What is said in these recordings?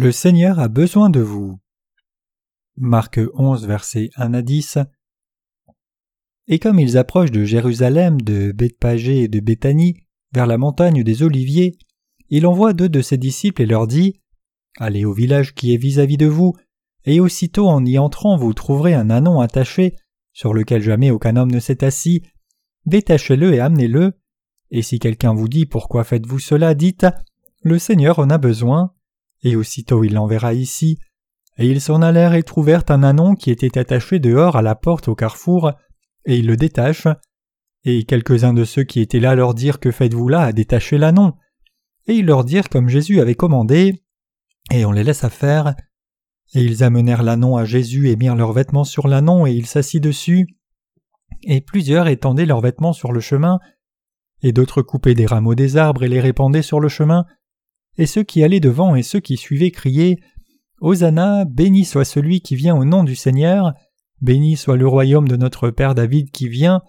Le Seigneur a besoin de vous. Marc 11, versets 1 à 10. Et comme ils approchent de Jérusalem, de Bethpagé et de Béthanie, vers la montagne des Oliviers, il envoie deux de ses disciples et leur dit Allez au village qui est vis-à-vis de vous, et aussitôt en y entrant vous trouverez un anon attaché, sur lequel jamais aucun homme ne s'est assis, détachez-le et amenez-le, et si quelqu'un vous dit Pourquoi faites-vous cela? dites Le Seigneur en a besoin, et aussitôt il l'enverra ici. Et ils s'en allèrent et trouvèrent un anon qui était attaché dehors à la porte au carrefour, et ils le détachent. Et quelques-uns de ceux qui étaient là leur dirent Que faites-vous là à détacher l'anon? Et ils leur dirent comme Jésus avait commandé, et on les laissa faire. Et ils amenèrent l'anon à Jésus et mirent leurs vêtements sur l'anon, et il s'assit dessus. Et plusieurs étendaient leurs vêtements sur le chemin, et d'autres coupaient des rameaux des arbres et les répandaient sur le chemin, et ceux qui allaient devant et ceux qui suivaient criaient Hosanna, béni soit celui qui vient au nom du Seigneur, béni soit le royaume de notre Père David qui vient,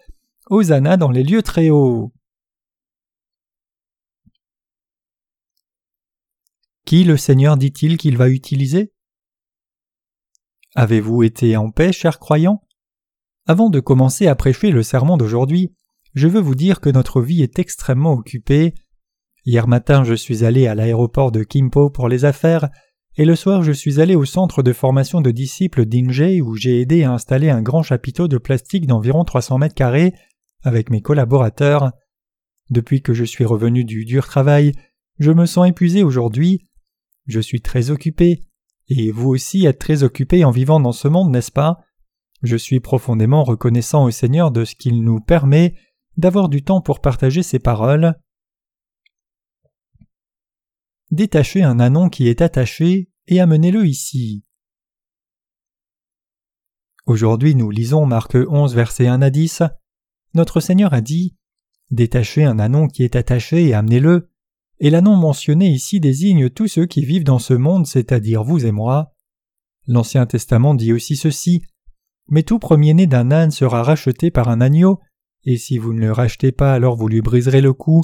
Hosanna dans les lieux très hauts. Qui le Seigneur dit-il qu'il va utiliser? Avez-vous été en paix, chers croyants? Avant de commencer à prêcher le sermon d'aujourd'hui, je veux vous dire que notre vie est extrêmement occupée. Hier matin, je suis allé à l'aéroport de Kimpo pour les affaires, et le soir, je suis allé au centre de formation de disciples d'Inge où j'ai aidé à installer un grand chapiteau de plastique d'environ 300 mètres carrés avec mes collaborateurs. Depuis que je suis revenu du dur travail, je me sens épuisé aujourd'hui. Je suis très occupé, et vous aussi êtes très occupé en vivant dans ce monde, n'est-ce pas? Je suis profondément reconnaissant au Seigneur de ce qu'il nous permet d'avoir du temps pour partager ses paroles. Détachez un anon qui est attaché et amenez-le ici. Aujourd'hui nous lisons Marc 11 versets 1 à 10. Notre Seigneur a dit Détachez un anon qui est attaché et amenez-le. Et l'anon mentionné ici désigne tous ceux qui vivent dans ce monde, c'est-à-dire vous et moi. L'Ancien Testament dit aussi ceci Mais tout premier-né d'un âne sera racheté par un agneau, et si vous ne le rachetez pas, alors vous lui briserez le cou,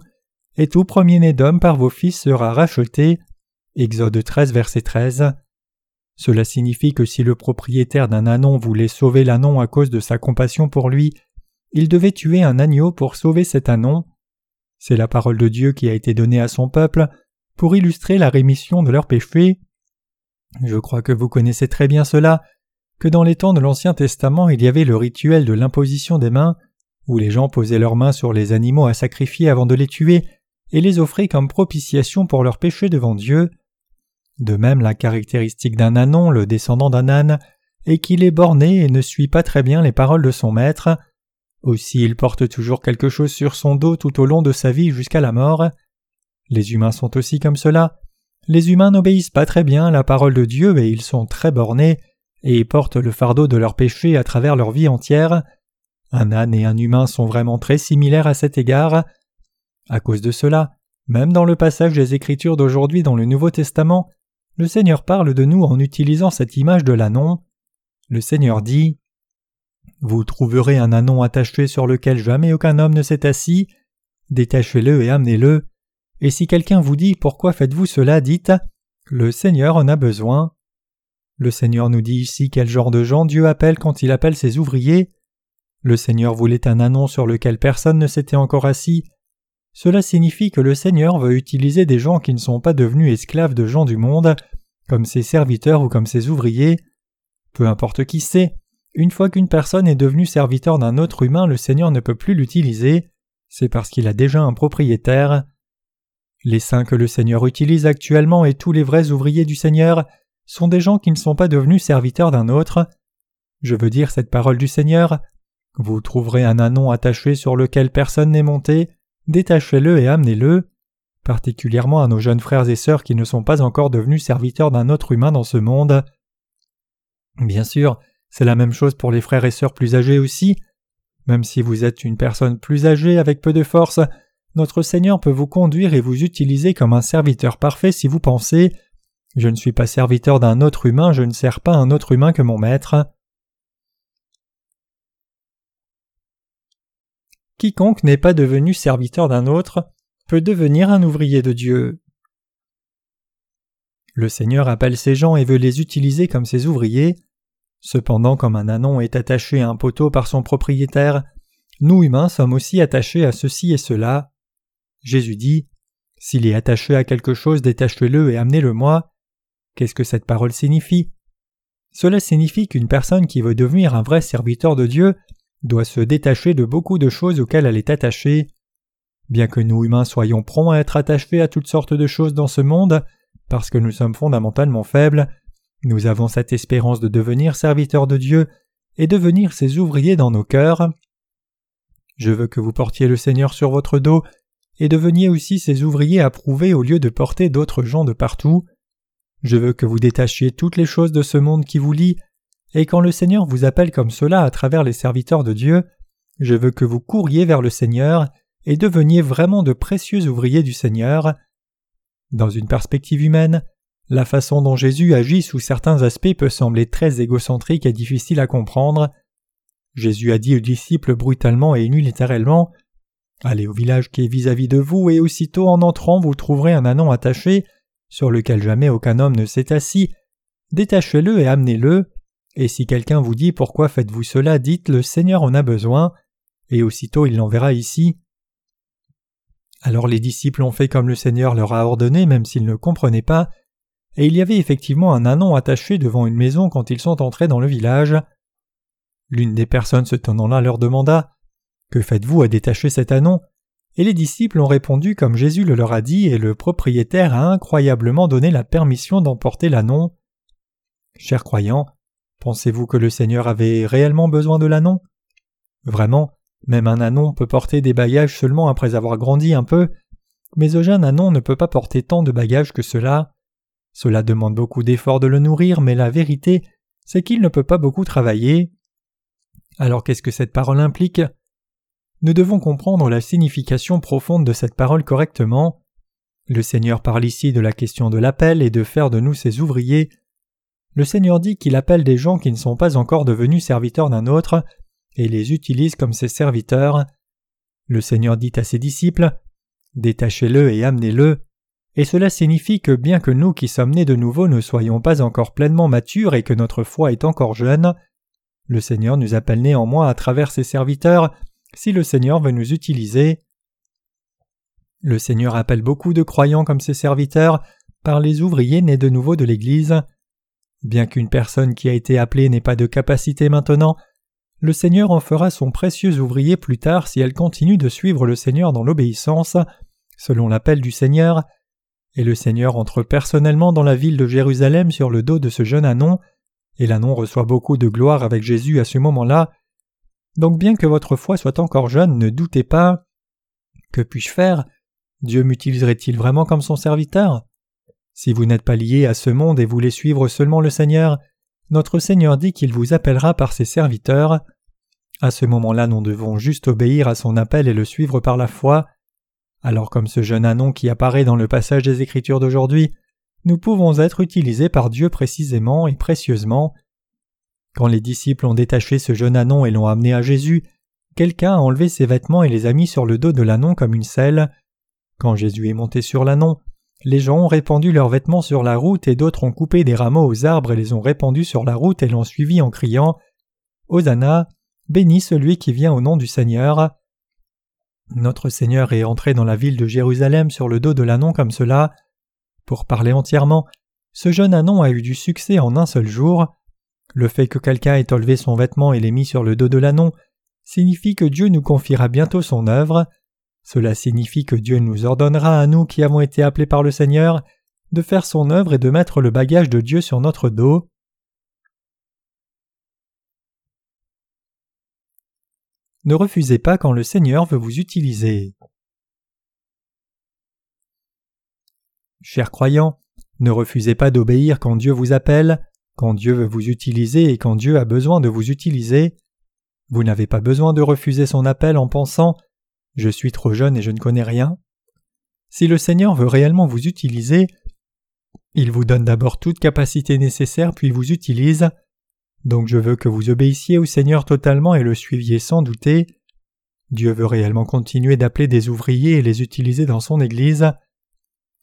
et tout premier-né d'homme par vos fils sera racheté. Exode 13, verset 13. Cela signifie que si le propriétaire d'un anon voulait sauver l'anon à cause de sa compassion pour lui, il devait tuer un agneau pour sauver cet anon. C'est la parole de Dieu qui a été donnée à son peuple pour illustrer la rémission de leurs péchés. Je crois que vous connaissez très bien cela, que dans les temps de l'Ancien Testament il y avait le rituel de l'imposition des mains, où les gens posaient leurs mains sur les animaux à sacrifier avant de les tuer et les offraient comme propitiation pour leurs péchés devant Dieu. De même, la caractéristique d'un anon, le descendant d'un âne, est qu'il est borné et ne suit pas très bien les paroles de son maître. Aussi, il porte toujours quelque chose sur son dos tout au long de sa vie jusqu'à la mort. Les humains sont aussi comme cela. Les humains n'obéissent pas très bien à la parole de Dieu et ils sont très bornés, et portent le fardeau de leurs péchés à travers leur vie entière. Un âne et un humain sont vraiment très similaires à cet égard. À cause de cela, même dans le passage des Écritures d'aujourd'hui dans le Nouveau Testament, le Seigneur parle de nous en utilisant cette image de l'anon. Le Seigneur dit Vous trouverez un anon attaché sur lequel jamais aucun homme ne s'est assis, détachez-le et amenez-le. Et si quelqu'un vous dit Pourquoi faites-vous cela? dites Le Seigneur en a besoin. Le Seigneur nous dit ici quel genre de gens Dieu appelle quand il appelle ses ouvriers. Le Seigneur voulait un anon sur lequel personne ne s'était encore assis. Cela signifie que le Seigneur veut utiliser des gens qui ne sont pas devenus esclaves de gens du monde, comme ses serviteurs ou comme ses ouvriers. Peu importe qui c'est, une fois qu'une personne est devenue serviteur d'un autre humain, le Seigneur ne peut plus l'utiliser, c'est parce qu'il a déjà un propriétaire. Les saints que le Seigneur utilise actuellement et tous les vrais ouvriers du Seigneur sont des gens qui ne sont pas devenus serviteurs d'un autre. Je veux dire cette parole du Seigneur, vous trouverez un anon attaché sur lequel personne n'est monté, détachez-le et amenez-le, particulièrement à nos jeunes frères et sœurs qui ne sont pas encore devenus serviteurs d'un autre humain dans ce monde. Bien sûr, c'est la même chose pour les frères et sœurs plus âgés aussi. Même si vous êtes une personne plus âgée avec peu de force, notre Seigneur peut vous conduire et vous utiliser comme un serviteur parfait si vous pensez Je ne suis pas serviteur d'un autre humain, je ne sers pas un autre humain que mon maître. Quiconque n'est pas devenu serviteur d'un autre peut devenir un ouvrier de Dieu. Le Seigneur appelle ces gens et veut les utiliser comme ses ouvriers. Cependant, comme un anon est attaché à un poteau par son propriétaire, nous humains sommes aussi attachés à ceci et cela. Jésus dit S'il est attaché à quelque chose, détachez-le et amenez-le-moi. Qu'est-ce que cette parole signifie? Cela signifie qu'une personne qui veut devenir un vrai serviteur de Dieu doit se détacher de beaucoup de choses auxquelles elle est attachée. Bien que nous humains soyons prompts à être attachés à toutes sortes de choses dans ce monde, parce que nous sommes fondamentalement faibles, nous avons cette espérance de devenir serviteurs de Dieu et devenir ses ouvriers dans nos cœurs. Je veux que vous portiez le Seigneur sur votre dos et deveniez aussi ses ouvriers approuvés au lieu de porter d'autres gens de partout. Je veux que vous détachiez toutes les choses de ce monde qui vous lie, et quand le Seigneur vous appelle comme cela à travers les serviteurs de Dieu, je veux que vous couriez vers le Seigneur et deveniez vraiment de précieux ouvriers du Seigneur. Dans une perspective humaine, la façon dont Jésus agit sous certains aspects peut sembler très égocentrique et difficile à comprendre. Jésus a dit aux disciples brutalement et unilatéralement Allez au village qui est vis-à-vis de vous, et aussitôt en entrant vous trouverez un anon attaché, sur lequel jamais aucun homme ne s'est assis. Détachez-le et amenez-le. Et si quelqu'un vous dit Pourquoi faites-vous cela dites Le Seigneur en a besoin, et aussitôt il l'enverra ici. Alors les disciples ont fait comme le Seigneur leur a ordonné, même s'ils ne comprenaient pas, et il y avait effectivement un anon attaché devant une maison quand ils sont entrés dans le village. L'une des personnes se tenant là leur demanda Que faites-vous à détacher cet anon? Et les disciples ont répondu comme Jésus le leur a dit, et le propriétaire a incroyablement donné la permission d'emporter l'anon. Chers croyants, pensez-vous que le Seigneur avait réellement besoin de l'anon Vraiment, même un anon peut porter des bagages seulement après avoir grandi un peu, mais un jeune anon ne peut pas porter tant de bagages que cela. Cela demande beaucoup d'efforts de le nourrir, mais la vérité, c'est qu'il ne peut pas beaucoup travailler. Alors qu'est-ce que cette parole implique? Nous devons comprendre la signification profonde de cette parole correctement. Le Seigneur parle ici de la question de l'appel et de faire de nous ses ouvriers. Le Seigneur dit qu'il appelle des gens qui ne sont pas encore devenus serviteurs d'un autre, et les utilise comme ses serviteurs. Le Seigneur dit à ses disciples Détachez-le et amenez-le. Et cela signifie que bien que nous qui sommes nés de nouveau ne soyons pas encore pleinement matures et que notre foi est encore jeune, le Seigneur nous appelle néanmoins à travers ses serviteurs si le Seigneur veut nous utiliser. Le Seigneur appelle beaucoup de croyants comme ses serviteurs par les ouvriers nés de nouveau de l'Église. Bien qu'une personne qui a été appelée n'ait pas de capacité maintenant, le Seigneur en fera son précieux ouvrier plus tard si elle continue de suivre le Seigneur dans l'obéissance, selon l'appel du Seigneur, et le Seigneur entre personnellement dans la ville de Jérusalem sur le dos de ce jeune Anon, et l'Anon reçoit beaucoup de gloire avec Jésus à ce moment-là. Donc bien que votre foi soit encore jeune, ne doutez pas. Que puis-je faire? Dieu m'utiliserait-il vraiment comme son serviteur? Si vous n'êtes pas lié à ce monde et voulez suivre seulement le Seigneur, notre Seigneur dit qu'il vous appellera par ses serviteurs. À ce moment-là, nous devons juste obéir à son appel et le suivre par la foi. Alors comme ce jeune anon qui apparaît dans le passage des Écritures d'aujourd'hui, nous pouvons être utilisés par Dieu précisément et précieusement. Quand les disciples ont détaché ce jeune anon et l'ont amené à Jésus, quelqu'un a enlevé ses vêtements et les a mis sur le dos de l'anon comme une selle. Quand Jésus est monté sur l'anon, les gens ont répandu leurs vêtements sur la route et d'autres ont coupé des rameaux aux arbres et les ont répandus sur la route et l'ont suivi en criant Hosanna, béni celui qui vient au nom du Seigneur. Notre Seigneur est entré dans la ville de Jérusalem sur le dos de l'anon comme cela. Pour parler entièrement, ce jeune anon a eu du succès en un seul jour. Le fait que quelqu'un ait enlevé son vêtement et l'ait mis sur le dos de l'anon signifie que Dieu nous confiera bientôt son œuvre. Cela signifie que Dieu nous ordonnera à nous qui avons été appelés par le Seigneur de faire son œuvre et de mettre le bagage de Dieu sur notre dos. Ne refusez pas quand le Seigneur veut vous utiliser. Chers croyants, ne refusez pas d'obéir quand Dieu vous appelle, quand Dieu veut vous utiliser et quand Dieu a besoin de vous utiliser. Vous n'avez pas besoin de refuser son appel en pensant je suis trop jeune et je ne connais rien. Si le Seigneur veut réellement vous utiliser, il vous donne d'abord toute capacité nécessaire puis vous utilise. Donc je veux que vous obéissiez au Seigneur totalement et le suiviez sans douter. Dieu veut réellement continuer d'appeler des ouvriers et les utiliser dans son Église.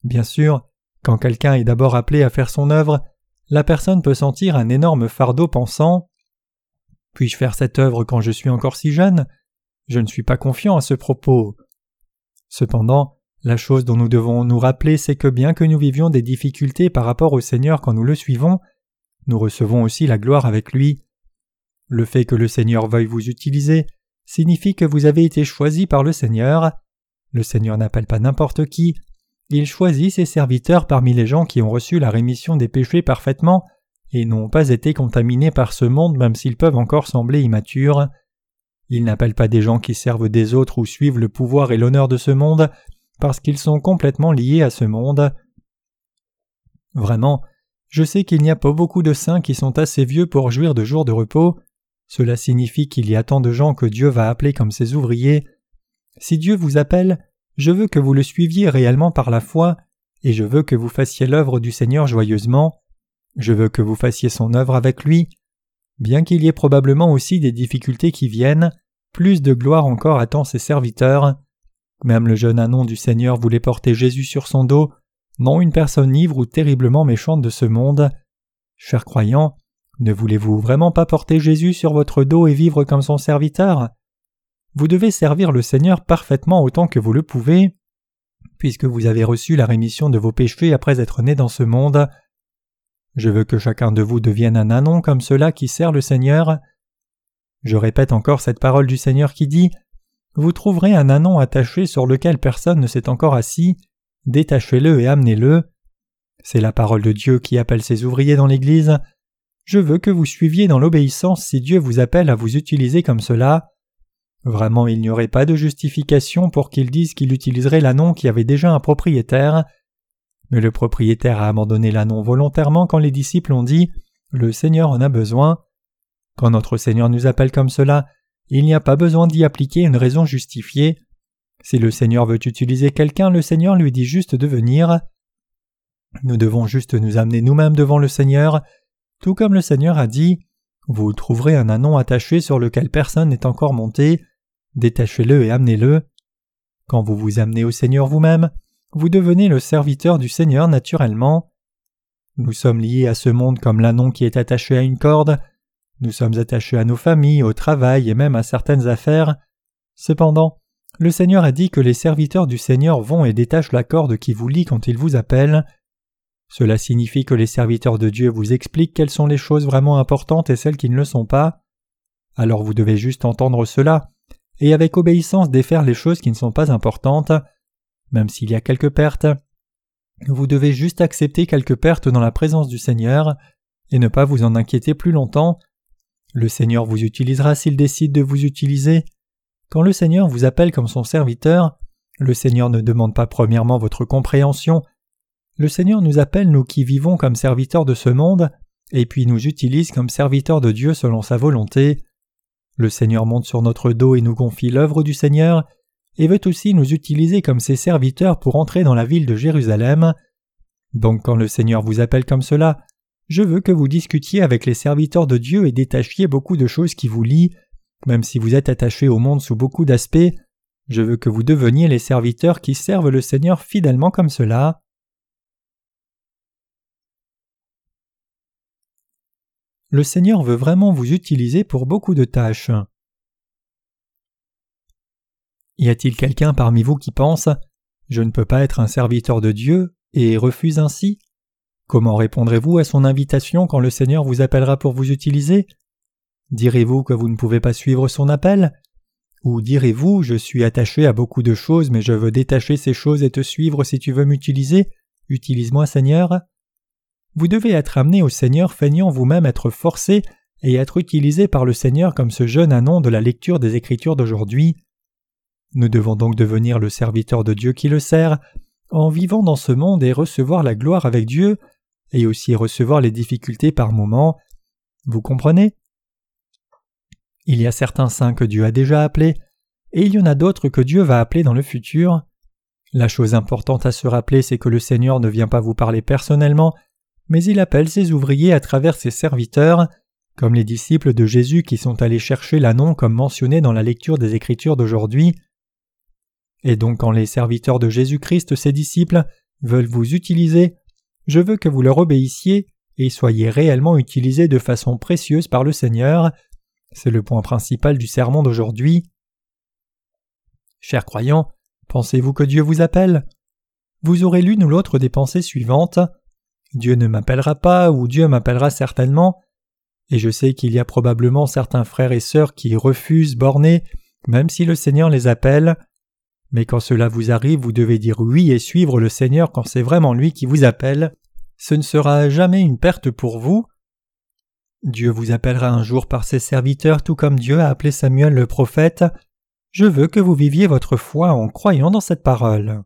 Bien sûr, Quand quelqu'un est d'abord appelé à faire son œuvre, la personne peut sentir un énorme fardeau pensant Puis-je faire cette œuvre quand je suis encore si jeune? Je ne suis pas confiant à ce propos. Cependant, la chose dont nous devons nous rappeler, c'est que bien que nous vivions des difficultés par rapport au Seigneur quand nous le suivons, nous recevons aussi la gloire avec lui. Le fait que le Seigneur veuille vous utiliser signifie que vous avez été choisi par le Seigneur. Le Seigneur n'appelle pas n'importe qui, il choisit ses serviteurs parmi les gens qui ont reçu la rémission des péchés parfaitement et n'ont pas été contaminés par ce monde même s'ils peuvent encore sembler immatures. Il n'appelle pas des gens qui servent des autres ou suivent le pouvoir et l'honneur de ce monde parce qu'ils sont complètement liés à ce monde. Vraiment, je sais qu'il n'y a pas beaucoup de saints qui sont assez vieux pour jouir de jours de repos. Cela signifie qu'il y a tant de gens que Dieu va appeler comme ses ouvriers. Si Dieu vous appelle, je veux que vous le suiviez réellement par la foi, et je veux que vous fassiez l'œuvre du Seigneur joyeusement. Je veux que vous fassiez son œuvre avec lui. Bien qu'il y ait probablement aussi des difficultés qui viennent, plus de gloire encore attend ses serviteurs. Même le jeune anon du Seigneur voulait porter Jésus sur son dos, non une personne ivre ou terriblement méchante de ce monde. Chers croyants, ne voulez-vous vraiment pas porter Jésus sur votre dos et vivre comme son serviteur? Vous devez servir le Seigneur parfaitement autant que vous le pouvez, puisque vous avez reçu la rémission de vos péchés après être né dans ce monde. Je veux que chacun de vous devienne un anon comme cela qui sert le Seigneur. Je répète encore cette parole du Seigneur qui dit Vous trouverez un anon attaché sur lequel personne ne s'est encore assis, détachez-le et amenez-le. C'est la parole de Dieu qui appelle ses ouvriers dans l'Église. Je veux que vous suiviez dans l'obéissance si Dieu vous appelle à vous utiliser comme cela. Vraiment il n'y aurait pas de justification pour qu'il dise qu'il utiliserait l'annon qui avait déjà un propriétaire. Mais le propriétaire a abandonné l'annon volontairement quand les disciples ont dit Le Seigneur en a besoin. Quand notre Seigneur nous appelle comme cela, il n'y a pas besoin d'y appliquer une raison justifiée. Si le Seigneur veut utiliser quelqu'un, le Seigneur lui dit juste de venir. Nous devons juste nous amener nous-mêmes devant le Seigneur, tout comme le Seigneur a dit Vous trouverez un anon attaché sur lequel personne n'est encore monté. Détachez-le et amenez-le. Quand vous vous amenez au Seigneur vous-même, vous devenez le serviteur du Seigneur naturellement. Nous sommes liés à ce monde comme l'anon qui est attaché à une corde. Nous sommes attachés à nos familles, au travail et même à certaines affaires. Cependant, le Seigneur a dit que les serviteurs du Seigneur vont et détachent la corde qui vous lie quand il vous appelle. Cela signifie que les serviteurs de Dieu vous expliquent quelles sont les choses vraiment importantes et celles qui ne le sont pas. Alors vous devez juste entendre cela et avec obéissance défaire les choses qui ne sont pas importantes. Même s'il y a quelques pertes, vous devez juste accepter quelques pertes dans la présence du Seigneur et ne pas vous en inquiéter plus longtemps. Le Seigneur vous utilisera s'il décide de vous utiliser. Quand le Seigneur vous appelle comme son serviteur, le Seigneur ne demande pas premièrement votre compréhension. Le Seigneur nous appelle, nous qui vivons comme serviteurs de ce monde, et puis nous utilise comme serviteurs de Dieu selon sa volonté. Le Seigneur monte sur notre dos et nous confie l'œuvre du Seigneur, et veut aussi nous utiliser comme ses serviteurs pour entrer dans la ville de Jérusalem. Donc quand le Seigneur vous appelle comme cela, je veux que vous discutiez avec les serviteurs de Dieu et détachiez beaucoup de choses qui vous lient, même si vous êtes attachés au monde sous beaucoup d'aspects, je veux que vous deveniez les serviteurs qui servent le Seigneur fidèlement comme cela. le Seigneur veut vraiment vous utiliser pour beaucoup de tâches. Y a-t-il quelqu'un parmi vous qui pense Je ne peux pas être un serviteur de Dieu et refuse ainsi Comment répondrez-vous à son invitation quand le Seigneur vous appellera pour vous utiliser? Direz-vous que vous ne pouvez pas suivre son appel? Ou direz-vous Je suis attaché à beaucoup de choses mais je veux détacher ces choses et te suivre si tu veux m'utiliser. Utilise-moi Seigneur vous devez être amené au Seigneur feignant vous-même être forcé et être utilisé par le Seigneur comme ce jeune anon de la lecture des Écritures d'aujourd'hui. Nous devons donc devenir le serviteur de Dieu qui le sert, en vivant dans ce monde et recevoir la gloire avec Dieu, et aussi recevoir les difficultés par moments. Vous comprenez? Il y a certains saints que Dieu a déjà appelés, et il y en a d'autres que Dieu va appeler dans le futur. La chose importante à se rappeler, c'est que le Seigneur ne vient pas vous parler personnellement, mais il appelle ses ouvriers à travers ses serviteurs, comme les disciples de Jésus qui sont allés chercher l'annon comme mentionné dans la lecture des Écritures d'aujourd'hui. Et donc quand les serviteurs de Jésus-Christ, ses disciples, veulent vous utiliser, je veux que vous leur obéissiez et soyez réellement utilisés de façon précieuse par le Seigneur. C'est le point principal du sermon d'aujourd'hui. Chers croyants, pensez-vous que Dieu vous appelle? Vous aurez l'une ou l'autre des pensées suivantes. Dieu ne m'appellera pas ou Dieu m'appellera certainement. Et je sais qu'il y a probablement certains frères et sœurs qui refusent bornés, même si le Seigneur les appelle. Mais quand cela vous arrive, vous devez dire oui et suivre le Seigneur quand c'est vraiment lui qui vous appelle. Ce ne sera jamais une perte pour vous. Dieu vous appellera un jour par ses serviteurs tout comme Dieu a appelé Samuel le prophète. Je veux que vous viviez votre foi en croyant dans cette parole.